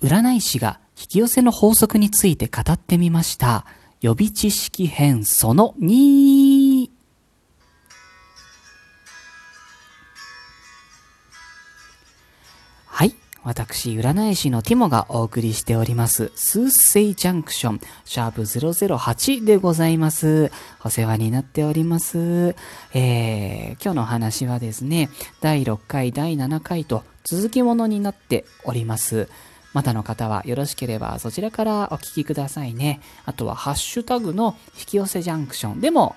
占い師が引き寄せの法則について語ってみました。予備知識編その2。はい。私、占い師のティモがお送りしております、スーセイジャンクション、シャープ008でございます。お世話になっております。えー、今日の話はですね、第6回、第7回と続きものになっております。まだの方はよろしければそちらからお聞きくださいね。あとはハッシュタグの引き寄せジャンクションでも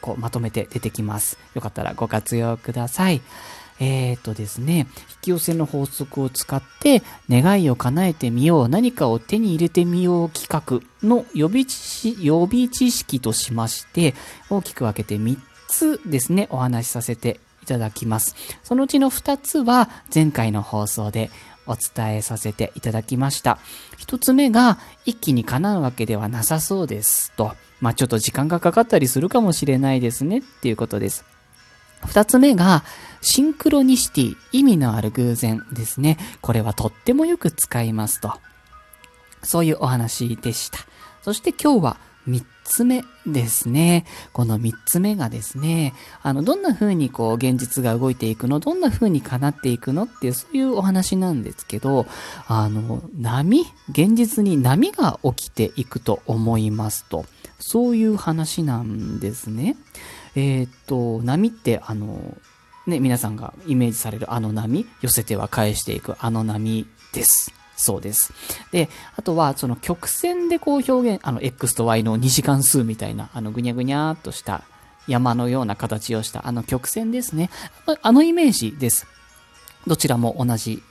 こうまとめて出てきます。よかったらご活用ください。えー、とですね、引き寄せの法則を使って願いを叶えてみよう、何かを手に入れてみよう企画の予備知識予備知識としまして、大きく分けて3つですね、お話しさせていただきます。そのうちの2つは前回の放送でお伝えさせていただきました。1つ目が一気に叶うわけではなさそうですと。まあちょっと時間がかかったりするかもしれないですねっていうことです。二つ目が、シンクロニシティ、意味のある偶然ですね。これはとってもよく使いますと。そういうお話でした。そして今日は三つ目ですね。この三つ目がですね、あの、どんな風にこう、現実が動いていくのどんな風に叶っていくのっていう、そういうお話なんですけど、あの、波現実に波が起きていくと思いますと。そういう話なんですね。えーっと、波って、あの、ね、皆さんがイメージされるあの波、寄せては返していくあの波です。そうです。で、あとは、その曲線でこう表現、あの、X と Y の2次関数みたいな、あの、ぐにゃぐにゃっとした山のような形をした、あの曲線ですね。あのイメージです。どちらも同じ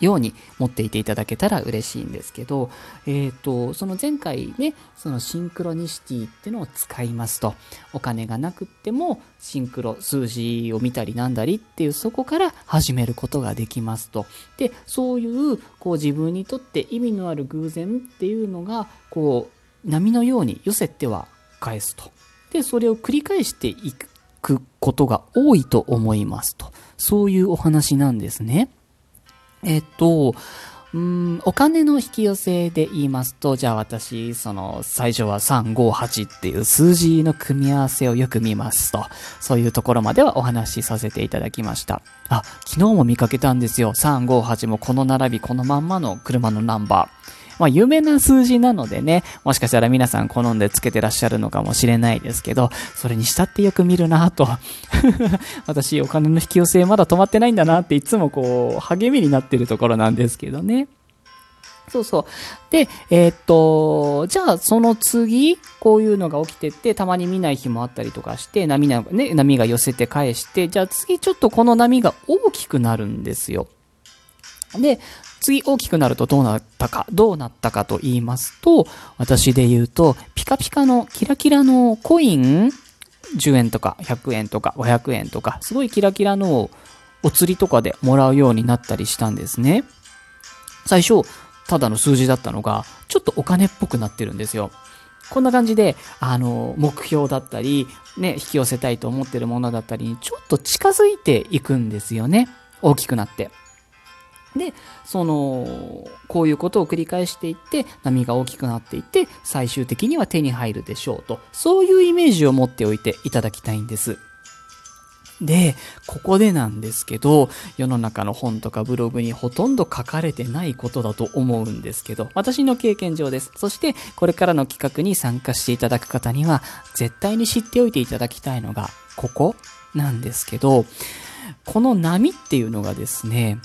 ように持っていていただけたら嬉しいんですけど、えっ、と、その前回ね、そのシンクロニシティっていうのを使いますと、お金がなくってもシンクロ、数字を見たりなんだりっていう、そこから始めることができますと。で、そういう、こう自分にとって意味のある偶然っていうのが、こう、波のように寄せては返すと。で、それを繰り返していくことが多いと思いますと。そういうお話なんですね。えっと、うん、お金の引き寄せで言いますと、じゃあ私、その、最初は358っていう数字の組み合わせをよく見ますと、そういうところまではお話しさせていただきました。あ、昨日も見かけたんですよ。358もこの並び、このまんまの車のナンバー。まあ、有名な数字なのでね、もしかしたら皆さん好んでつけてらっしゃるのかもしれないですけど、それにしたってよく見るなと。私、お金の引き寄せまだ止まってないんだなっていつもこう、励みになってるところなんですけどね。そうそう。で、えーっと、じゃあその次、こういうのが起きてって、たまに見ない日もあったりとかして、波が、ね、波が寄せて返して、じゃあ次ちょっとこの波が大きくなるんですよ。で、次大きくなるとどうなったか、どうなったかと言いますと、私で言うと、ピカピカのキラキラのコイン、10円とか100円とか500円とか、すごいキラキラのお釣りとかでもらうようになったりしたんですね。最初、ただの数字だったのが、ちょっとお金っぽくなってるんですよ。こんな感じで、あの、目標だったり、ね、引き寄せたいと思ってるものだったりに、ちょっと近づいていくんですよね。大きくなって。で、その、こういうことを繰り返していって、波が大きくなっていって、最終的には手に入るでしょうと。そういうイメージを持っておいていただきたいんです。で、ここでなんですけど、世の中の本とかブログにほとんど書かれてないことだと思うんですけど、私の経験上です。そして、これからの企画に参加していただく方には、絶対に知っておいていただきたいのが、ここなんですけど、この波っていうのがですね、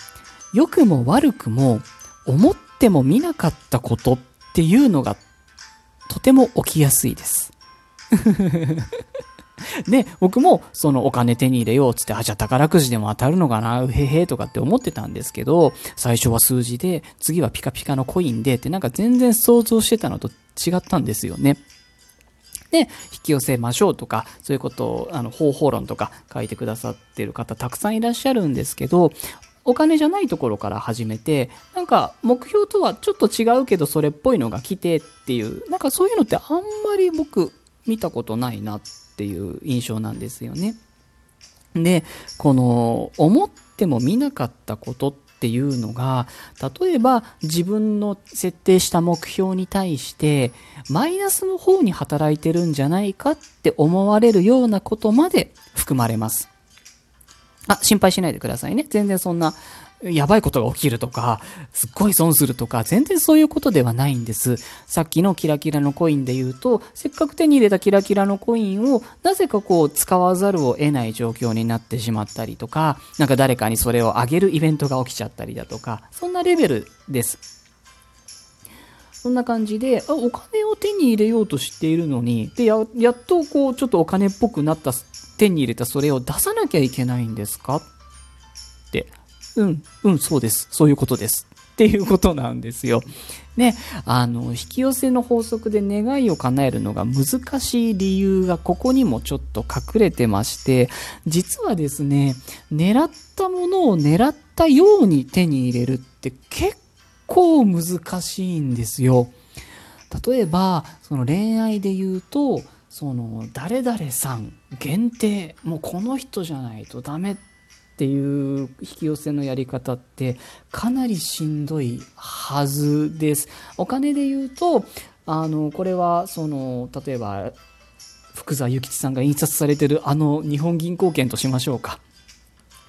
良くも悪くも、思っても見なかったことっていうのが、とても起きやすいです。で、僕もそのお金手に入れようっつって、あ、じゃあ宝くじでも当たるのかな、うへへとかって思ってたんですけど、最初は数字で、次はピカピカのコインでってなんか全然想像してたのと違ったんですよね。で、引き寄せましょうとか、そういうことを、あの、方法論とか書いてくださってる方たくさんいらっしゃるんですけど、お金じゃないところから始めて、なんか目標とはちょっと違うけどそれっぽいのが来てっていう、なんかそういうのってあんまり僕見たことないなっていう印象なんですよね。で、この思っても見なかったことっっていうのが、例えば自分の設定した目標に対して、マイナスの方に働いてるんじゃないかって思われるようなことまで含まれます。あ、心配しないでくださいね。全然そんな、やばいことが起きるとか、すっごい損するとか、全然そういうことではないんです。さっきのキラキラのコインで言うと、せっかく手に入れたキラキラのコインを、なぜかこう、使わざるを得ない状況になってしまったりとか、なんか誰かにそれをあげるイベントが起きちゃったりだとか、そんなレベルです。そんな感じで、あ、お金を手に入れようとしているのに、で、や、やっとこう、ちょっとお金っぽくなった、手に入れたそれを出さなきゃいけないんですかってうん、うん、そうです。そういうことです。っていうことなんですよ。ね、あの、引き寄せの法則で願いを叶えるのが難しい理由がここにもちょっと隠れてまして、実はですね、狙ったものを狙ったように手に入れるって結構難しいんですよ。例えば、その恋愛で言うと、その、誰々さん限定、もうこの人じゃないとダメってっていう引き寄せのやり方ってかなりしんどいはずです。お金で言うと、あの、これは、その、例えば、福沢諭吉さんが印刷されてるあの日本銀行券としましょうか。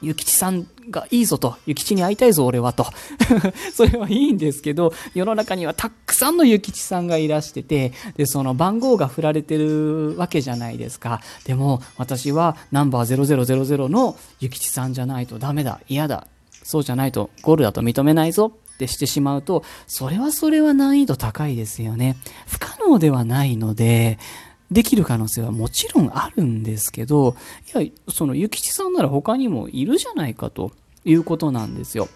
ゆきちさんがいいぞと、ゆきちに会いたいぞ俺はと。それはいいんですけど、世の中にはたくさんのゆきちさんがいらしてて、で、その番号が振られてるわけじゃないですか。でも、私はナンバー0000のゆきちさんじゃないとダメだ、嫌だ、そうじゃないとゴールだと認めないぞってしてしまうと、それはそれは難易度高いですよね。不可能ではないので、できる可能性はもちろんあるんですけど、いや、その、ゆきちさんなら他にもいるじゃないかということなんですよ。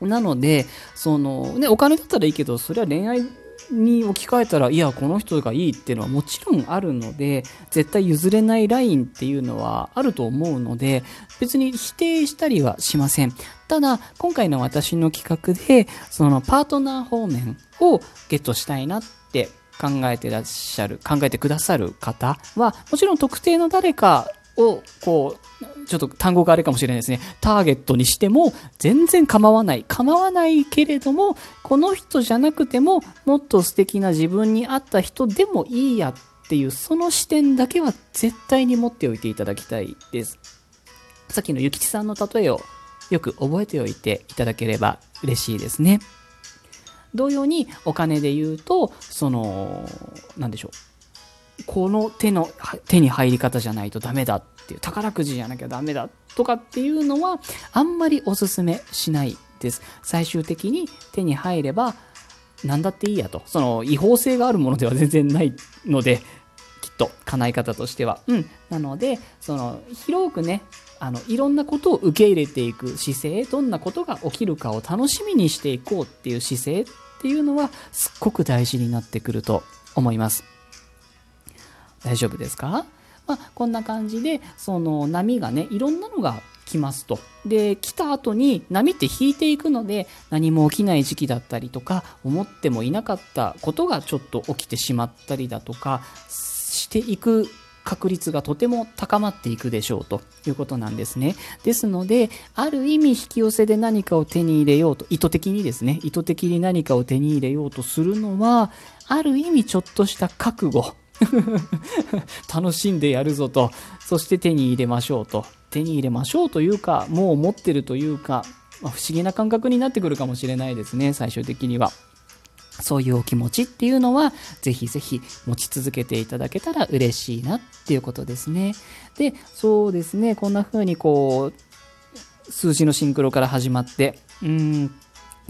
なので、その、ね、お金だったらいいけど、それは恋愛に置き換えたら、いや、この人がいいっていうのはもちろんあるので、絶対譲れないラインっていうのはあると思うので、別に否定したりはしません。ただ、今回の私の企画で、そのパートナー方面をゲットしたいなって考えてらっしゃる、考えてくださる方は、もちろん特定の誰かを、こう、ちょっと単語があれかもしれないですね。ターゲットにしても全然構わない。構わないけれども、この人じゃなくても、もっと素敵な自分に合った人でもいいやっていう、その視点だけは絶対に持っておいていただきたいです。さっきのゆきちさんの例えをよく覚えておいていただければ嬉しいですね。同様にお金で言うと、その、なんでしょう。この手の、手に入り方じゃないとダメだっていう、宝くじじゃなきゃダメだとかっていうのは、あんまりおすすめしないです。最終的に手に入れば、何だっていいやと。その、違法性があるものでは全然ないので、きっと、叶い方としては。うん。なので、その、広くね、あの、いろんなことを受け入れていく姿勢、どんなことが起きるかを楽しみにしていこうっていう姿勢っていうのはすっごく大事になってくると思います。大丈夫ですか？まあ、こんな感じで、その波がね、いろんなのが来ますと。で、来た後に波って引いていくので、何も起きない時期だったりとか、思ってもいなかったことがちょっと起きてしまったりだとか、していく確率がとても高まっていくでしょうということなんですね。ですので、ある意味引き寄せで何かを手に入れようと、意図的にですね、意図的に何かを手に入れようとするのは、ある意味ちょっとした覚悟。楽しんでやるぞと、そして手に入れましょうと。手に入れましょうというか、もう持ってるというか、まあ、不思議な感覚になってくるかもしれないですね、最終的には。そういうお気持ちっていうのは、ぜひぜひ持ち続けていただけたら嬉しいなっていうことですね。で、そうですね、こんな風にこう、数字のシンクロから始まって、うーん、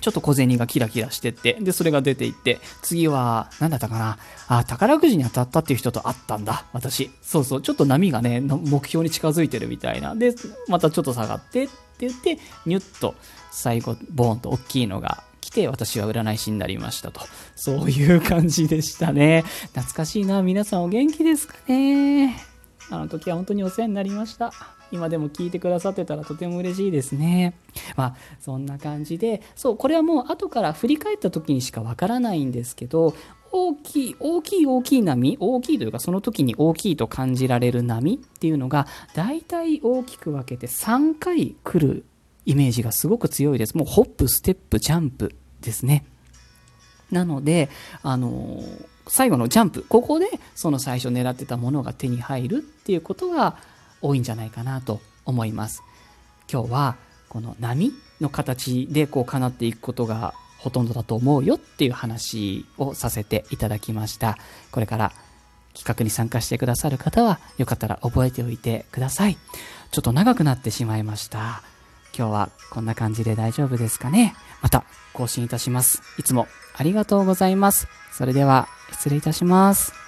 ちょっと小銭がキラキラしてって、で、それが出ていって、次は、何だったかなあ、宝くじに当たったっていう人と会ったんだ、私。そうそう、ちょっと波がね、目標に近づいてるみたいな。で、またちょっと下がってって言って、ニュッと最後、ボーンと大きいのが来て、私は占い師になりましたと。そういう感じでしたね。懐かしいな。皆さんお元気ですかねあの時は本当にお世話になりました。今でも聞いてくださってたらとても嬉しいですね。まあ、そんな感じで、そう、これはもう後から振り返った時にしかわからないんですけど、大きい、大きい大きい波、大きいというかその時に大きいと感じられる波っていうのが、大体大きく分けて3回来るイメージがすごく強いです。もうホップ、ステップ、ジャンプですね。なので、あのー最後のジャンプ、ここでその最初狙ってたものが手に入るっていうことが多いんじゃないかなと思います。今日はこの波の形でこう叶っていくことがほとんどだと思うよっていう話をさせていただきました。これから企画に参加してくださる方はよかったら覚えておいてください。ちょっと長くなってしまいました。今日はこんな感じで大丈夫ですかねまた更新いたします。いつもありがとうございます。それでは失礼いたします。